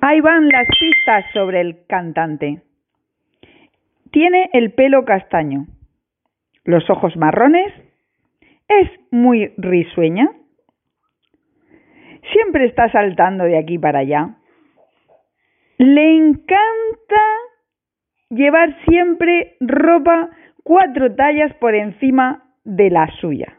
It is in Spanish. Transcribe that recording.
Ahí van las pistas sobre el cantante. Tiene el pelo castaño, los ojos marrones, es muy risueña, siempre está saltando de aquí para allá. Le encanta llevar siempre ropa cuatro tallas por encima de la suya.